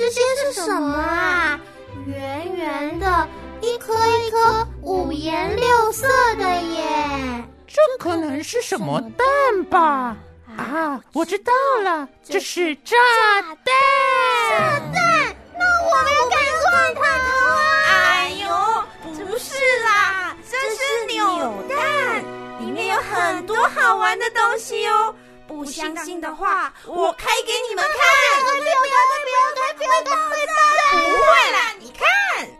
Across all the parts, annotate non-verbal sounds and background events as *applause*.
这些是什么啊？圆圆的，一颗一颗五颜六色的耶！这可能是什么蛋吧？啊，我知道了，这是炸弹！炸弹？那我们要赶快跑啊！哎呦，不是啦，这是扭蛋，里面有很多好玩的东西哦。不相信的话，我开给你们看。不要开，不要开，不要不会啦，你看。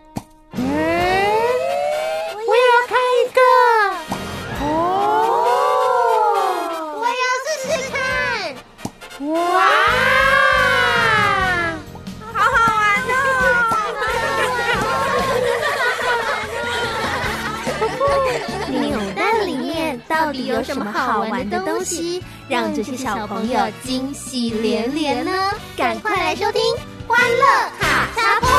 有什么好玩的东西，让这些小朋友惊喜连连呢？赶快来收听《欢乐卡插碰》。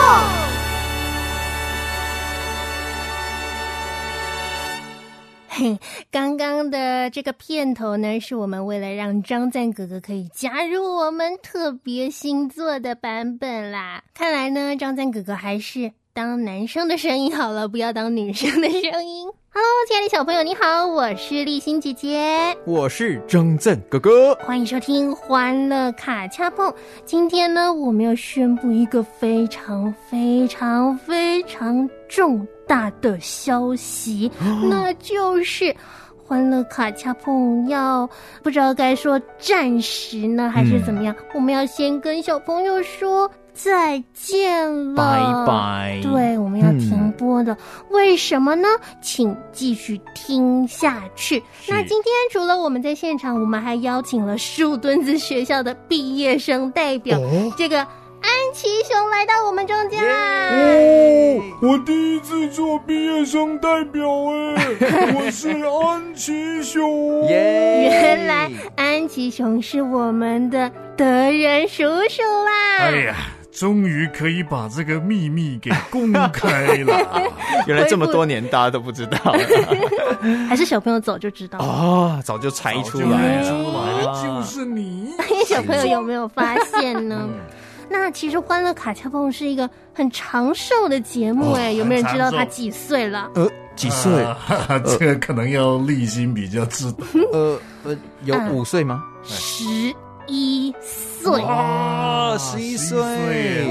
嘿，刚刚的这个片头呢，是我们为了让张赞哥哥可以加入我们特别星座的版本啦。看来呢，张赞哥哥还是当男生的声音好了，不要当女生的声音。Hello，亲爱的小朋友，你好，我是丽欣姐姐，我是张震哥哥，欢迎收听《欢乐卡恰碰》。今天呢，我们要宣布一个非常非常非常重大的消息，那就是《欢乐卡恰碰》要不知道该说暂时呢，还是怎么样？我们要先跟小朋友说。再见了，拜拜。对，我们要停播的，为什么呢？请继续听下去。那今天除了我们在现场，我们还邀请了树墩子学校的毕业生代表，这个安琪熊来到我们中间啦。哦，我第一次做毕业生代表哎，*laughs* 我是安琪熊。原来安琪熊是我们的德仁叔叔啦。哎呀。终于可以把这个秘密给公开了。*laughs* 原来这么多年大家都不知道，*laughs* 还是小朋友早就知道啊？早就猜出来了，就是你。*laughs* 小朋友有没有发现呢？那其实《欢乐卡恰碰》是一个很长寿的节目哎，有没有人知道他几岁了？呃，几岁？这个可能要立心比较知道。呃呃，有五岁吗？十一岁哇，十一岁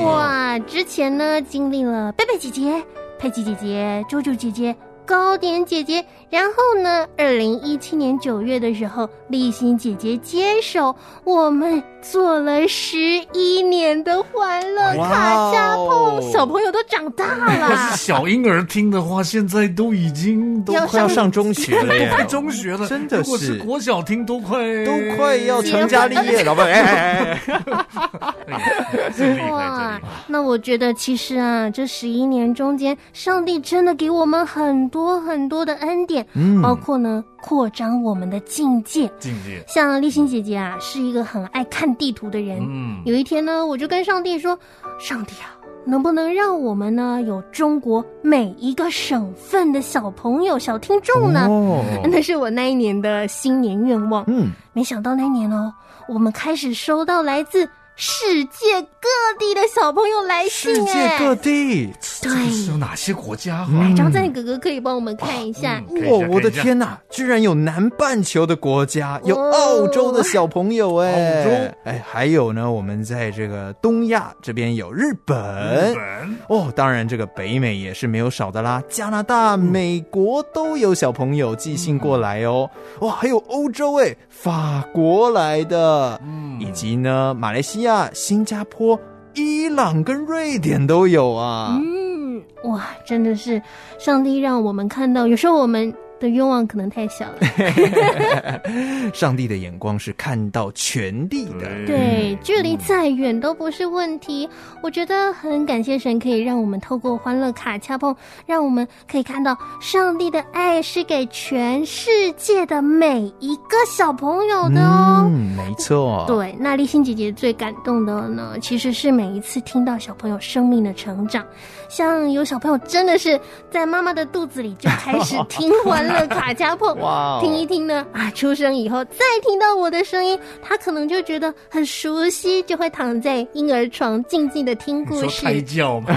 哇！之前呢，经历了贝贝姐姐、佩奇姐姐、猪猪姐姐。糕点姐姐，然后呢？二零一七年九月的时候，立新姐姐接手，我们做了十一年的欢乐卡加碰，小朋友都长大了。*laughs* 是小婴儿听的话，现在都已经都快要上中学了，都 *laughs* 快中学了。真的是，如果是国小听，都快都快要成家立业，老板。哇，那我觉得其实啊，这十一年中间，上帝真的给我们很多。多很多的恩典，嗯，包括呢扩张我们的境界。境界，像立新姐姐啊，是一个很爱看地图的人。嗯，有一天呢，我就跟上帝说：“上帝啊，能不能让我们呢有中国每一个省份的小朋友、小听众呢？”哦，*laughs* 那是我那一年的新年愿望。嗯，没想到那年哦，我们开始收到来自。世界各地的小朋友来信，世界各地，对，有哪些国家？哎，张赞哥哥可以帮我们看一下。哇，我的天哪，居然有南半球的国家，有澳洲的小朋友哎，澳洲，哎，还有呢，我们在这个东亚这边有日本，日本，哦，当然这个北美也是没有少的啦，加拿大、美国都有小朋友寄信过来哦，哇，还有欧洲哎，法国来的，嗯，以及呢，马来西亚。新加坡、伊朗跟瑞典都有啊！嗯，哇，真的是上帝让我们看到，有时候我们。的愿望可能太小了。*laughs* 上帝的眼光是看到全地的，对，距离再远都不是问题。我觉得很感谢神，可以让我们透过欢乐卡恰碰，让我们可以看到上帝的爱是给全世界的每一个小朋友的哦。嗯，没错。对，那丽欣姐姐最感动的呢，其实是每一次听到小朋友生命的成长，像有小朋友真的是在妈妈的肚子里就开始听完。乐卡加碰，*laughs* 哇哦听一听呢啊，出生以后再听到我的声音，他可能就觉得很熟悉，就会躺在婴儿床静静的听故事。你说胎教吗？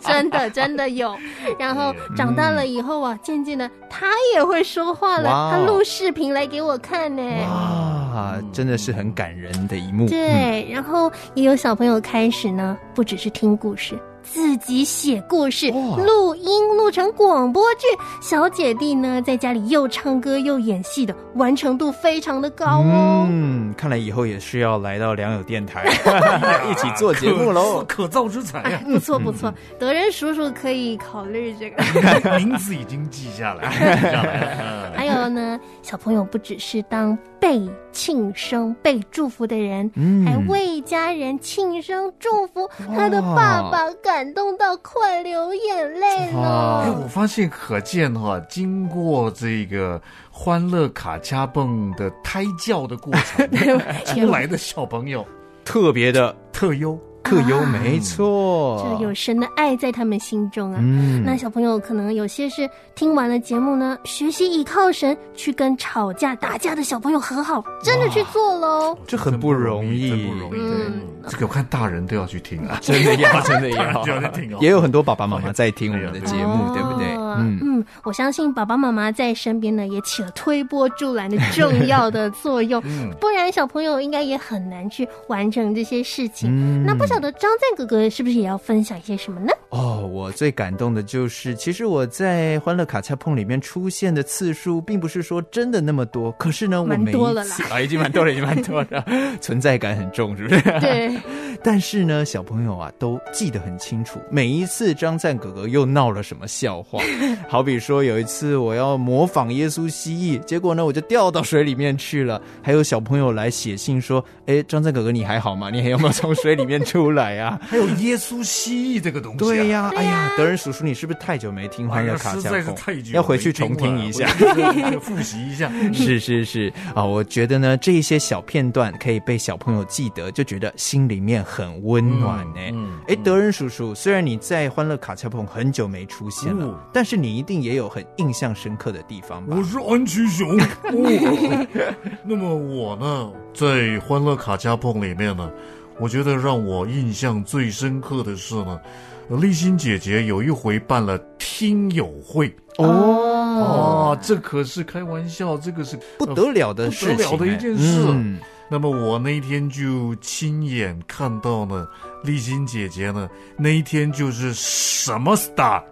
真的真的有。然后长大了以后啊，渐渐的他也会说话了，哦他录视频来给我看呢。啊，真的是很感人的一幕。对，然后也有小朋友开始呢，不只是听故事。自己写故事，录音录成广播剧。小姐弟呢，在家里又唱歌又演戏的，完成度非常的高哦。嗯，看来以后也是要来到良友电台 *laughs* *laughs* 一起做节目喽。可造之材呀！不错不错，德仁叔叔可以考虑这个。*laughs* 名字已经记下来，记下来了。还有呢，小朋友不只是当被庆生、被祝福的人，嗯还为家人庆生祝福。他的爸爸感动到快流眼泪了哎，我发现可见哈，经过这个欢乐卡加蹦的胎教的过程，*laughs* 出来的小朋友特别的特优。特优，没错。就有神的爱在他们心中啊。嗯那小朋友可能有些是听完了节目呢，学习倚靠神，去跟吵架打架的小朋友和好，真的去做喽。这很不容易，真不容易。这个我看大人都要去听啊。真的要，*laughs* 真的要就要去听哦，也有很多爸爸妈妈在听我们的节目，哦对不对？嗯嗯，我相信爸爸妈妈在身边呢，也起了推波助澜的重要的作用。*laughs* 嗯不然小朋友应该也很难去完成这些事情。嗯那不晓得张赞哥哥是不是也要分享一些什么呢？哦，我最感动的就是，其实我在《欢乐卡恰碰》里面出现的次数，并不是说真的那么多，可是呢，我蛮每多了啦一次啊，已经蛮多了，已经蛮多了，*laughs* 存在感很重，是不是？对，但是呢，小朋友啊都记得很清楚，每一次张赞哥哥又闹了什么笑话。*laughs* 好比说有一次我要模仿耶稣蜥蜴，结果呢我就掉到水里面去了。还有小朋友来写信说：“哎，张赞哥哥你还好吗？你还有没有从水里面出来啊 *laughs* 还有耶稣蜥蜴这个东？”西、啊，对呀、哎呀，德仁叔叔，你是不是太久没听《欢乐卡恰实在是太久》？要回去重听一下。下，复习一下。*laughs* 是是是啊，我觉得呢，这一些小片段可以被小朋友记得，就觉得心里面很温暖呢。嗯哎、德仁叔叔，虽然你在《欢乐卡恰碰》很久没出现了，哦但是你一定也有很印象深刻的地方吧我？是安琪熊。*laughs* 哦、*laughs* 那么我呢，在《欢乐卡恰碰》里面呢，我觉得让我印象最深刻的是呢，呃丽欣姐姐有一回办了听友会。哦，哦，这可是开玩笑，这个是不得了的事情、不得了的一件事嗯那么我那天就亲眼看到呢，丽欣姐姐呢那一天就是什么 star，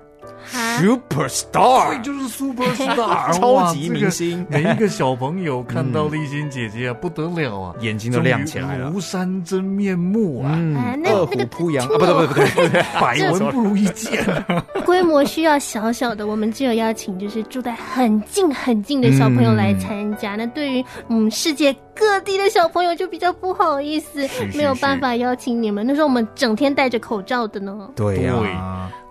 ，Super Star，对，就是 super star，*laughs* 超级明星。每一个小朋友看到丽欣姐姐啊，不得了啊，眼睛都亮起来了。庐山真面目啊，啊嗯，那那个扑羊。啊，不对不对不对 *laughs* 百闻不如一见。*laughs* 规模需要小小的，我们只有邀请就是住在很近很近的小朋友来参加。那对于嗯世界各地的小朋友就比较不好意思，是是没有办法邀请你们。那时候我们整天戴着口罩的呢。对呀、对。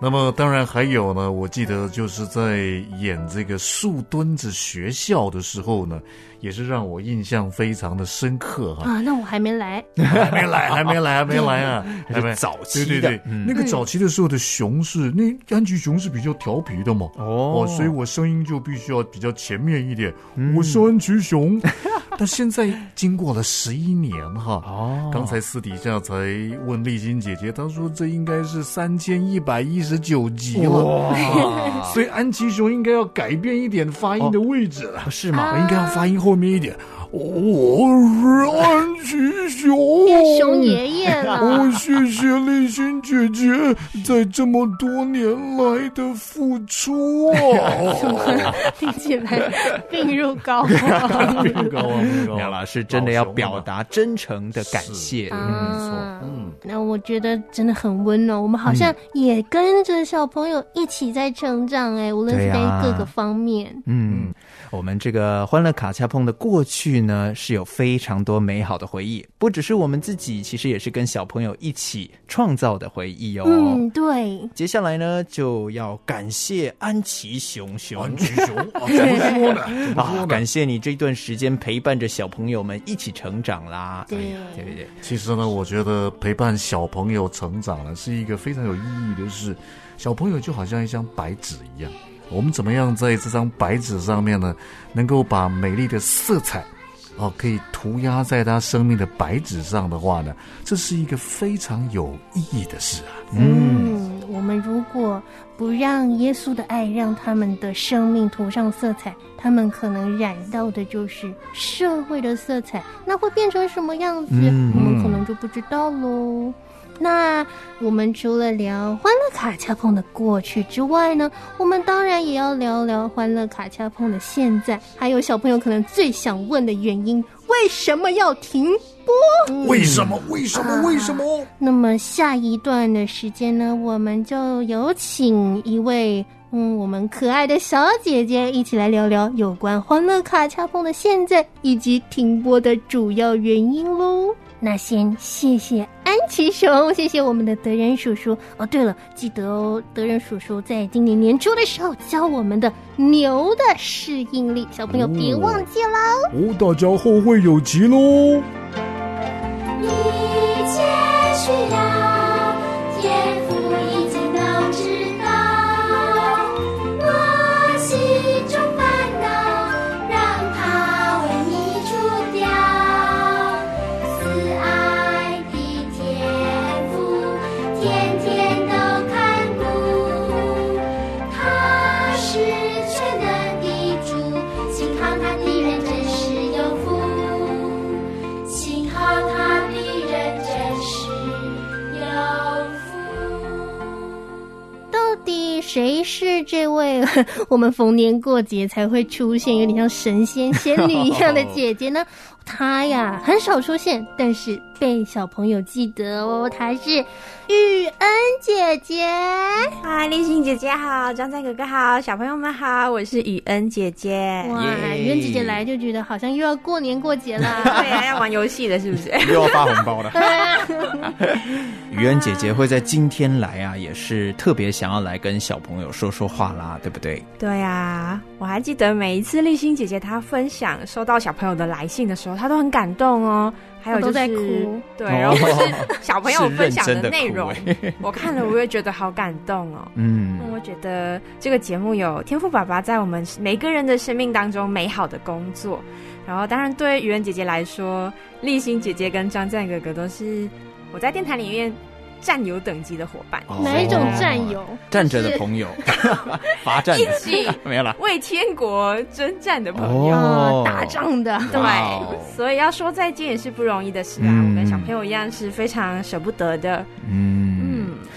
那么当然还有呢，我记得就是在演这个树墩子学校的时候呢，也是让我印象非常的深刻哈、啊，那我还没来，*laughs* 还没来，还没来，*laughs* 还没来啊，还没。是早期的。对对对，嗯。那个早期的时候的熊是那安吉熊是比较调皮的嘛，哦。哦，所以我声音就必须要比较前面一点。嗯。我是安吉熊，*laughs* 但现在经过了十一年哈，哦。刚才私底下才问丽晶姐姐，她说这应该是三千一百一十九集了，所以安吉熊应该要改变一点发音的位置了，是吗？我应该要发音后面一点。我是安琪熊，熊爷爷了。哦，谢谢丽欣姐姐在这么多年来的付出啊！听起来病入膏肓病入膏肓苗老师真的要表达真诚的感谢。没错。嗯，那我觉得真的很温暖，我们好像也跟着小朋友一起在成长哎，无论是在各个方面。嗯，我们这个欢乐卡恰碰的过去呢，是有非常多美好的回忆，不只是我们自己，其实也是跟小朋友一起创造的回忆哦。嗯，对，接下来呢，就要感谢安琪熊熊安琪熊啊，*laughs* 怎么说呢？啊？感谢你这段时间陪伴着小朋友们一起成长啦。对对对对？其实呢，我觉得陪伴小朋友成长呢，是一个非常有意义的事。小朋友就好像一张白纸一样，我们怎么样在这张白纸上面呢，能够把美丽的色彩，哦，可以涂鸦在他生命的白纸上的话呢，这是一个非常有意义的事啊。嗯，我们如果不让耶稣的爱让他们的生命涂上色彩，他们可能染到的就是社会的色彩，那会变成什么样子？我们可能就不知道喽。那我们除了聊欢乐卡恰碰的过去之外呢，我们当然也要聊聊欢乐卡恰碰的现在，还有小朋友可能最想问的原因：为什么要停播？为什么？为什么？为什么？那么下一段的时间呢，我们就有请一位嗯，我们可爱的小姐姐一起来聊聊有关欢乐卡恰碰的现在以及停播的主要原因喽。那先谢谢安琪熊，谢谢我们的德仁叔叔哦。对了，记得哦，德仁叔叔在今年年初的时候教我们的牛的适应力，小朋友别忘记喽哦。大家后会有期喽。一切需要 *laughs* 我们逢年过节才会出现，有点像神仙仙女一样的姐姐呢？她呀很少出现，但是被小朋友记得哦。她是雨恩姐姐。嗨，丽欣姐姐好，张赞哥哥好，小朋友们好，我是雨恩姐姐。哇，雨恩姐姐来就觉得好像又要过年过节了。*laughs* 对呀、要玩游戏了是不是？*laughs* 又要发红包了。对啊，雨恩姐姐会在今天来啊，也是特别想要来跟小朋友说说话啦，对不对？对呀、我还记得每一次立欣姐姐她分享收到小朋友的来信的时候，她都很感动哦。还有就是都在哭对，哦然后或是 *laughs* 小朋友分享的内容欸，*laughs* 我看了我也觉得好感动哦。嗯。我觉得这个节目有天赋爸爸在我们每个人的生命当中美好的工作，然后当然对于语文姐姐来说，立新姐姐跟张赞哥哥都是我在电台里面战友等级的伙伴，哦哪一种战友？站着的朋友，*laughs* 罚站起 *laughs* 没有了。为天国征战的朋友。打仗的。对所以要说再见也是不容易的事啊。嗯我跟小朋友一样是非常舍不得的。嗯嗯，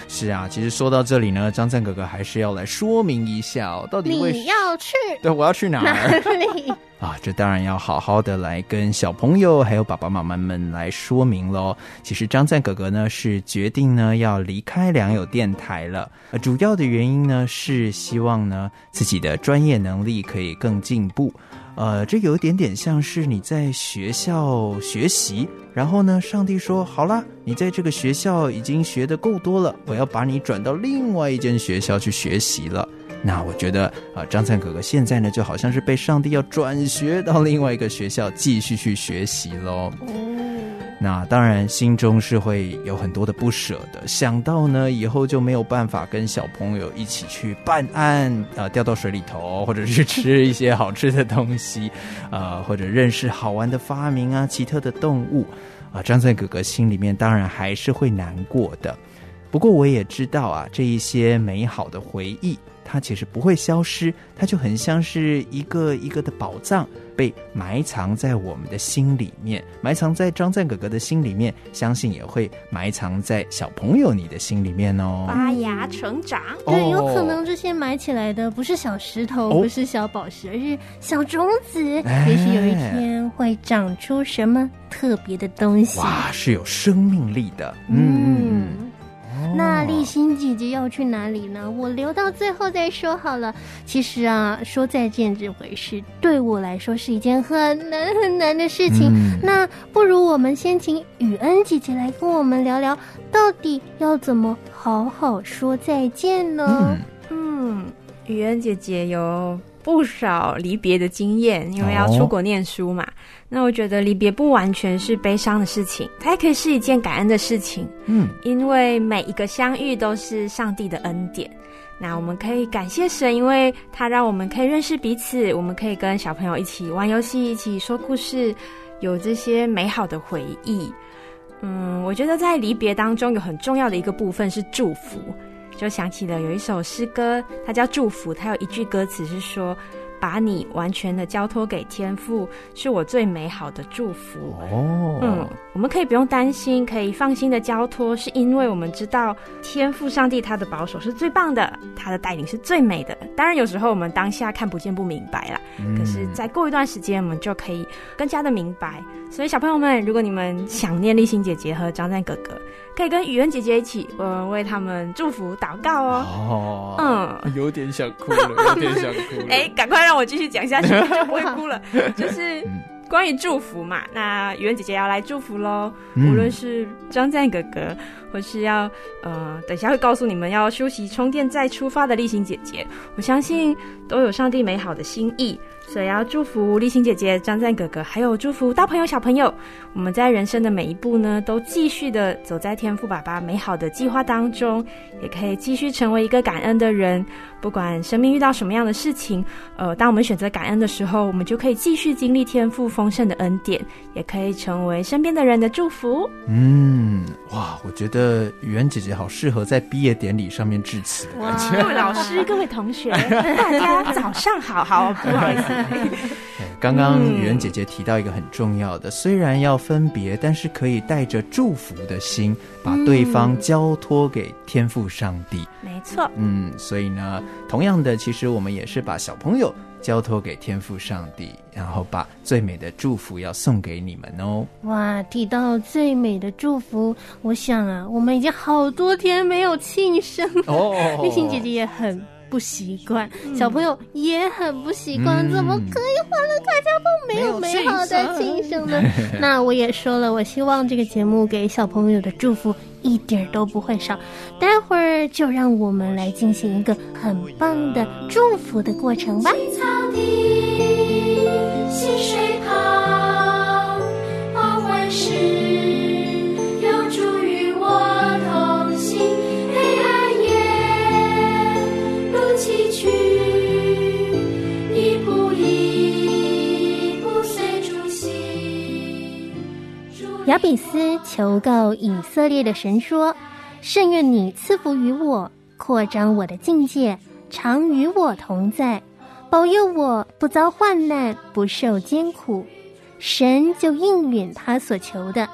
是啊，其实说到这里呢，张赞哥哥还是要来说明一下哦，到底你要去对我要去哪哪儿里？*laughs* 啊？这当然要好好的来跟小朋友还有爸爸妈妈们来说明喽。其实张赞哥哥呢是决定呢要离开良友电台了，呃主要的原因呢是希望呢自己的专业能力可以更进步。呃，这有一点点像是你在学校学习，然后呢，上帝说好啦，你在这个学校已经学的够多了，我要把你转到另外一间学校去学习了。那我觉得啊、张灿哥哥现在呢，就好像是被上帝要转学到另外一个学校继续去学习喽。那当然，心中是会有很多的不舍的。想到呢，以后就没有办法跟小朋友一起去办案，啊，掉到水里头，或者去吃一些好吃的东西，啊，或者认识好玩的发明啊、奇特的动物，啊、张在哥哥心里面当然还是会难过的。不过我也知道啊，这一些美好的回忆，它其实不会消失，它就很像是一个一个的宝藏，被埋藏在我们的心里面，埋藏在张赞哥哥的心里面，相信也会埋藏在小朋友你的心里面哦。发芽成长。对，有可哦能这些埋起来的不是小石头，哦不是小宝石，而是小种子。哎也许有一天会长出什么特别的东西。哇，是有生命力的，嗯。嗯。那立新姐姐要去哪里呢？我留到最后再说好了。其实啊，说再见这回事，对我来说是一件很难很难的事情。嗯那不如我们先请雨恩姐姐来跟我们聊聊，到底要怎么好好说再见呢？嗯嗯，雨恩姐姐有不少离别的经验，因为要出国念书嘛。那我觉得离别不完全是悲伤的事情，它也可以是一件感恩的事情。嗯，因为每一个相遇都是上帝的恩典。那我们可以感谢神，因为他让我们可以认识彼此，我们可以跟小朋友一起玩游戏，一起说故事，有这些美好的回忆。嗯，我觉得在离别当中有很重要的一个部分是祝福，就想起了有一首诗歌，它叫《祝福》，它有一句歌词是说。把你完全的交托给天父，是我最美好的祝福。哦，嗯，我们可以不用担心，可以放心的交托，是因为我们知道天父上帝他的保守是最棒的，他的带领是最美的。当然，有时候我们当下看不见不明白啦，可是再过一段时间，我们就可以更加的明白。所以，小朋友们，如果你们想念立新姐姐和张赞哥哥。可以跟雨恩姐姐一起，我们，为他们祝福祷告哦。哦，嗯，有点想哭了，有点想哭。*laughs* 哎，赶快让我继续讲下去，就不会哭了。*laughs* 就是关于祝福嘛，那雨恩姐姐要来祝福喽。无论是张赞哥哥，或是要呃，等下会告诉你们要休息充电再出发的立新姐姐，我相信都有上帝美好的心意。所以要祝福立新姐姐、张赞哥哥，还有祝福大朋友、小朋友。我们在人生的每一步呢，都继续的走在天赋爸爸美好的计划当中，也可以继续成为一个感恩的人。不管生命遇到什么样的事情，呃，当我们选择感恩的时候，我们就可以继续经历天赋丰盛的恩典，也可以成为身边的人的祝福。嗯，哇，我觉得雨恩姐姐好适合在毕业典礼上面致辞。各位老师、各位同学，*laughs* 大家早上好，好，不好意思。*laughs* 刚刚雨恩姐姐提到一个很重要的，虽然要分别，但是可以带着祝福的心，把对方交托给天赋上帝。没错，嗯，所以呢，同样的，其实我们也是把小朋友交托给天赋上帝，然后把最美的祝福要送给你们哦。哇，提到最美的祝福，我想啊，我们已经好多天没有庆生了。哦，丽欣姐姐也很。不习惯，小朋友也很不习惯，怎么可以欢乐大家蹦没有美好的庆生呢？*laughs* 那我也说了，我希望这个节目给小朋友的祝福一点都不会少。待会儿就让我们来进行一个很棒的祝福的过程吧。亚比斯求告以色列的神说：“甚愿你赐福于我，扩张我的境界，常与我同在，保佑我不遭患难，不受艰苦。”神就应允他所求的。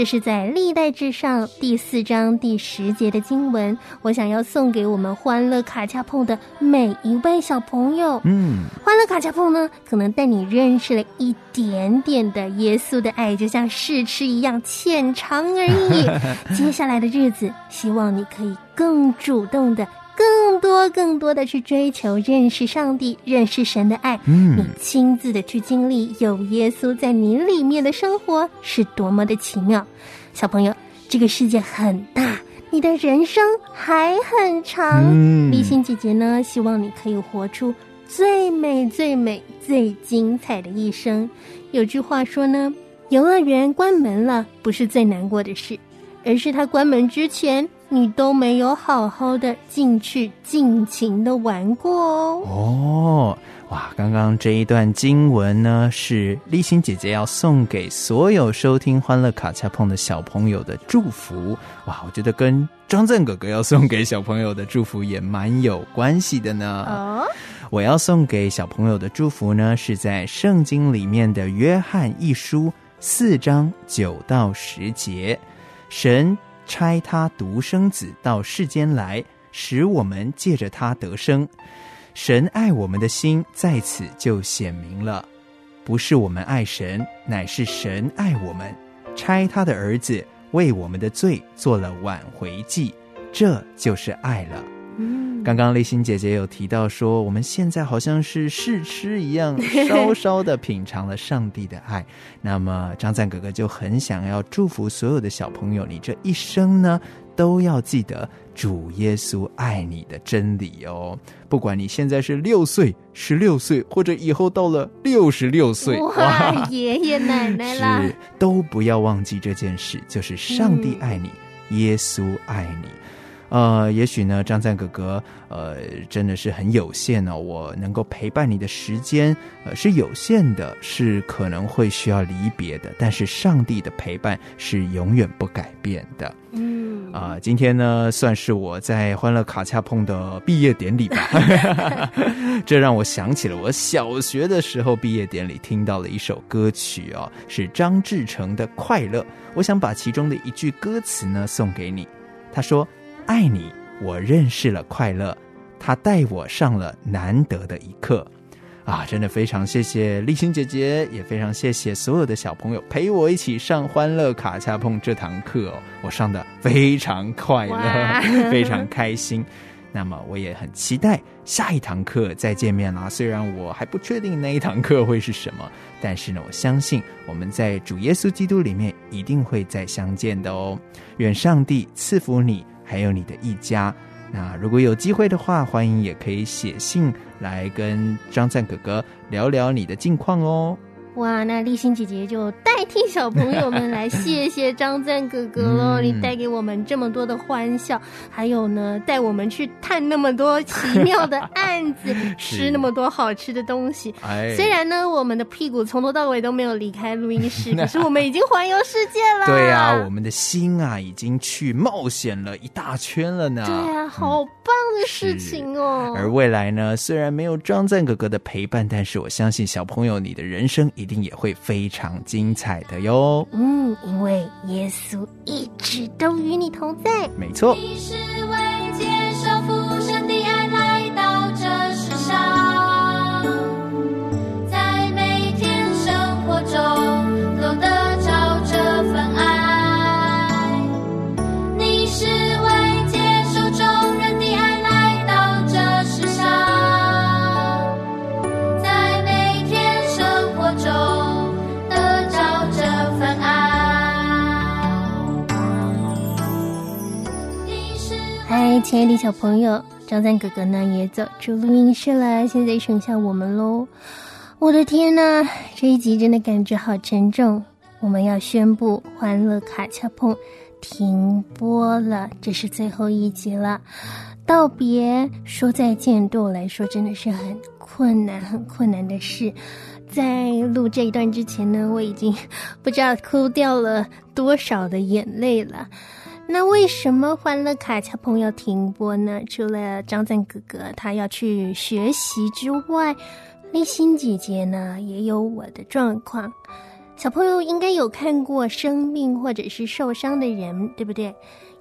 这是在历代至上第四章第十节的经文，我想要送给我们欢乐卡恰碰的每一位小朋友。嗯，欢乐卡恰碰呢，可能带你认识了一点点的耶稣的爱，就像试吃一样浅尝而已。*laughs* 接下来的日子，希望你可以更主动的。更多、更多的去追求认识上帝、认识神的爱，嗯，你亲自的去经历有耶稣在你里面的生活是多么的奇妙。小朋友，这个世界很大，你的人生还很长。立心姐姐呢，希望你可以活出最美、最美、最精彩的一生。有句话说呢，游乐园关门了，不是最难过的事，而是它关门之前。你都没有好好的进去尽情的玩过哦。哦，哇！刚刚这一段经文呢，是立心姐姐要送给所有收听欢乐卡恰碰的小朋友的祝福。哇，我觉得跟张正哥哥要送给小朋友的祝福也蛮有关系的呢。哦，我要送给小朋友的祝福呢，是在圣经里面的约翰一书四章九到十节，神。差他独生子到世间来，使我们借着他得生。神爱我们的心在此就显明了，不是我们爱神，乃是神爱我们，差他的儿子为我们的罪做了挽回祭，这就是爱了。刚刚丽欣姐姐有提到说，我们现在好像是试吃一样，*laughs* 稍稍的品尝了上帝的爱。那么张赞哥哥就很想要祝福所有的小朋友，你这一生呢。都要记得主耶稣爱你的真理哦。不管你现在是六岁、十六岁，或者以后到了六十六岁，哇，爷爷奶奶啦，是都不要忘记这件事，就是上帝爱你，耶稣爱你。呃，也许呢，张赞哥哥，呃，真的是很有限哦。我能够陪伴你的时间，呃，是有限的，是可能会需要离别的。但是上帝的陪伴是永远不改变的。嗯，啊，今天呢，算是我在欢乐卡恰碰的毕业典礼吧。*laughs* 这让我想起了我小学的时候毕业典礼听到了一首歌曲哦，是张志成的《快乐》。我想把其中的一句歌词呢送给你。他说。爱你，我认识了快乐，他带我上了难得的一课，啊，真的非常谢谢立新姐姐，也非常谢谢所有的小朋友陪我一起上欢乐卡恰碰这堂课哦，我上的非常快乐，*laughs* 非常开心。那么我也很期待下一堂课再见面啦。虽然我还不确定那一堂课会是什么，但是呢，我相信我们在主耶稣基督里面一定会再相见的哦。愿上帝赐福你。还有你的一家，那如果有机会的话，欢迎也可以写信来跟张赞哥哥聊聊你的近况哦。哇，那立新姐姐就代替小朋友们来谢谢张赞哥哥喽！你带给我们这么多的欢笑，还有呢，带我们去探那么多奇妙的案子，*laughs* 吃那么多好吃的东西。哎，虽然呢，我们的屁股从头到尾都没有离开录音室，*laughs* 可是我们已经环游世界了。对呀，我们的心啊，已经去冒险了一大圈了呢。对呀，好棒的事情哦！而未来呢，虽然没有张赞哥哥的陪伴，但是我相信小朋友，你的人生。一定也会非常精彩的哟。嗯，因为耶稣一直都与你同在。没错。嗨亲爱的小朋友，张赞哥哥呢也走出录音室了，现在剩下我们喽。我的天呐，这一集真的感觉好沉重。我们要宣布《欢乐卡恰碰》停播了，这是最后一集了。道别说再见，对我来说真的是很困难、很困难的事。在录这一段之前呢，我已经 *laughs* 不知道哭掉了多少的眼泪了。那为什么欢乐卡恰朋友停播呢？除了张赞哥哥他要去学习之外，立新姐姐呢也有我的状况。小朋友应该有看过生病或者是受伤的人，对不对？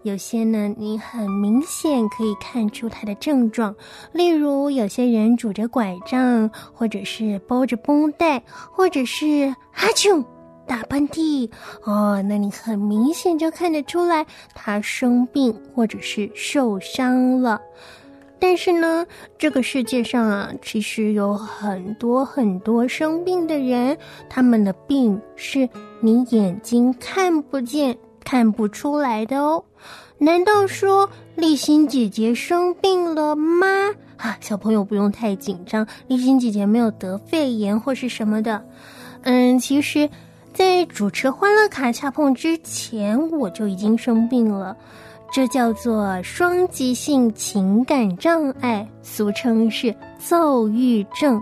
有些呢，你很明显可以看出他的症状，例如有些人拄着拐杖，或者是包着绷带，或者是哈啾。打喷嚏哦，那你很明显就看得出来他生病或者是受伤了。但是呢，这个世界上啊，其实有很多很多生病的人，他们的病是你眼睛看不见、看不出来的哦。难道说立新姐姐生病了吗？啊，小朋友不用太紧张，立新姐姐没有得肺炎或是什么的。嗯，其实。在主持《欢乐卡恰碰》之前，我就已经生病了，这叫做双极性情感障碍，俗称是躁郁症。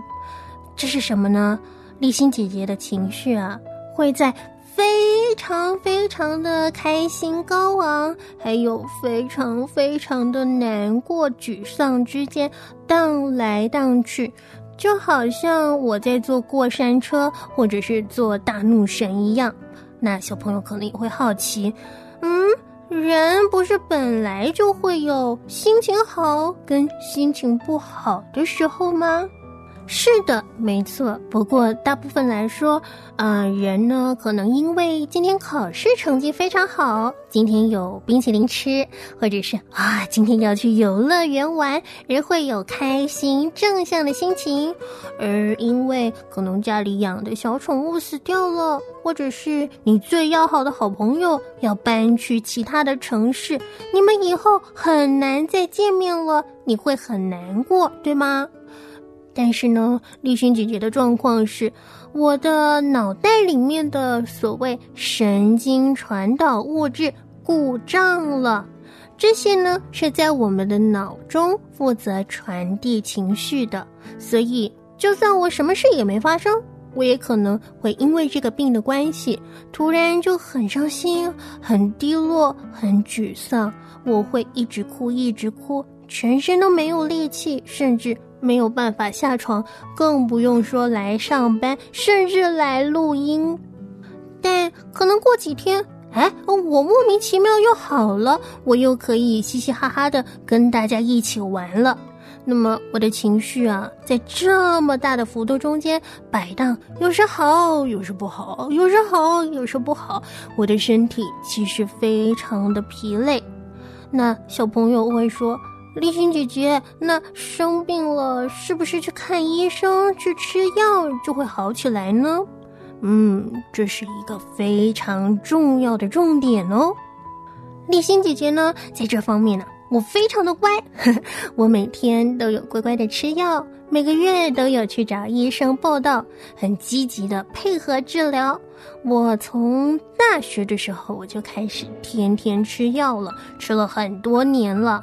这是什么呢？立新姐姐的情绪啊，会在非常非常的开心高昂，还有非常非常的难过沮丧之间荡来荡去。就好像我在坐过山车，或者是坐大怒神一样。那小朋友可能也会好奇，嗯，人不是本来就会有心情好跟心情不好的时候吗？是的，没错。不过大部分来说，呃，人呢可能因为今天考试成绩非常好，今天有冰淇淋吃，或者是啊今天要去游乐园玩，人会有开心正向的心情。而因为可能家里养的小宠物死掉了，或者是你最要好的好朋友要搬去其他的城市，你们以后很难再见面了，你会很难过，对吗？但是呢，立勋姐姐的状况是，我的脑袋里面的所谓神经传导物质故障了。这些呢是在我们的脑中负责传递情绪的，所以就算我什么事也没发生，我也可能会因为这个病的关系，突然就很伤心、很低落、很沮丧。我会一直哭，一直哭，全身都没有力气，甚至。没有办法下床，更不用说来上班，甚至来录音。但可能过几天，哎，我莫名其妙又好了，我又可以嘻嘻哈哈的跟大家一起玩了。那么我的情绪啊，在这么大的幅度中间摆荡，有时好，有时不好，有时好，有时不好。我的身体其实非常的疲累。那小朋友会说。丽欣姐姐，那生病了是不是去看医生、去吃药就会好起来呢？嗯，这是一个非常重要的重点哦。丽欣姐姐呢，在这方面呢，我非常的乖，*laughs* 我每天都有乖乖的吃药，每个月都有去找医生报道，很积极的配合治疗。我从大学的时候我就开始天天吃药了，吃了很多年了。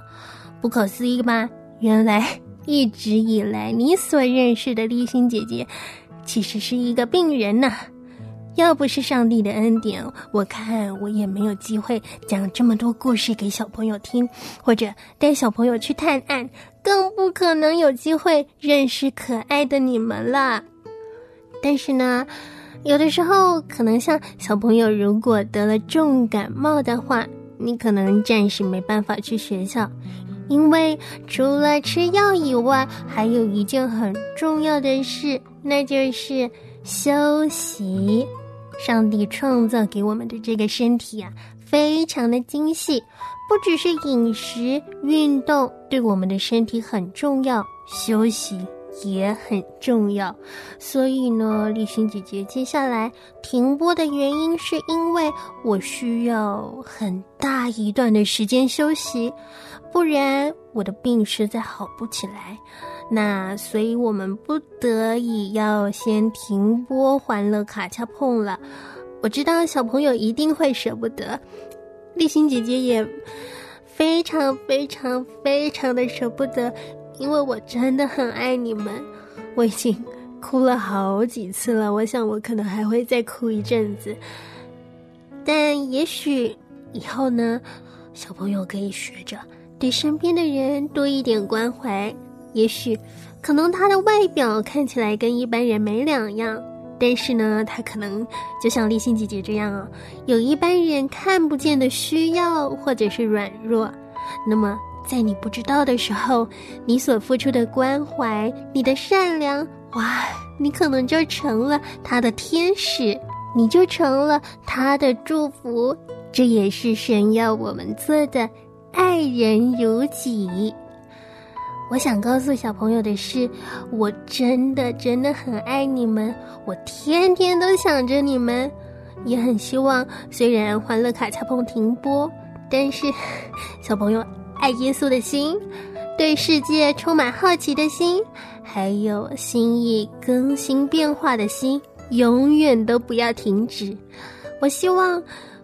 不可思议吧？原来一直以来你所认识的丽欣姐姐，其实是一个病人呐。要不是上帝的恩典，我看我也没有机会讲这么多故事给小朋友听，或者带小朋友去探案，更不可能有机会认识可爱的你们了。但是呢，有的时候可能像小朋友，如果得了重感冒的话，你可能暂时没办法去学校。因为除了吃药以外，还有一件很重要的事，那就是休息。上帝创造给我们的这个身体啊，非常的精细，不只是饮食、运动对我们的身体很重要，休息。也很重要，所以呢，丽欣姐姐接下来停播的原因是因为我需要很大一段的时间休息，不然我的病实在好不起来。那所以我们不得已要先停播《欢乐卡恰碰》了。我知道小朋友一定会舍不得，丽欣姐姐也非常非常非常的舍不得。因为我真的很爱你们，我已经哭了好几次了。我想我可能还会再哭一阵子，但也许以后呢，小朋友可以学着对身边的人多一点关怀。也许可能他的外表看起来跟一般人没两样，但是呢，他可能就像立心姐姐这样啊，有一般人看不见的需要或者是软弱，那么。在你不知道的时候，你所付出的关怀，你的善良，哇，你可能就成了他的天使，你就成了他的祝福。这也是神要我们做的，爱人如己。我想告诉小朋友的是，我真的真的很爱你们，我天天都想着你们，也很希望，虽然欢乐卡恰碰停播，但是 *laughs* 小朋友。爱耶稣的心，对世界充满好奇的心，还有心意更新变化的心，永远都不要停止。我希望，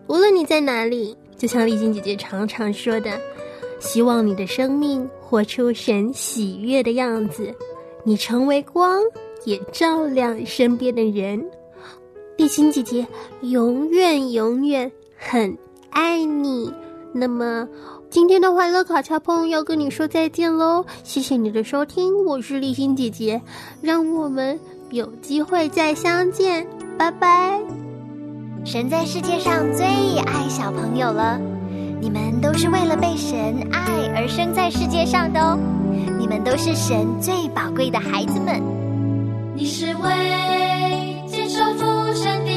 无论你在哪里，就像丽晶姐姐常常说的，希望你的生命活出神喜悦的样子，你成为光，也照亮身边的人。丽晶姐姐永远永远很爱你。那么。今天的欢乐卡恰碰要跟你说再见喽，谢谢你的收听，我是丽欣姐姐，让我们有机会再相见，拜拜。神在世界上最爱小朋友了，你们都是为了被神爱而生在世界上的哦，你们都是神最宝贵的孩子们。你是为坚守父神的。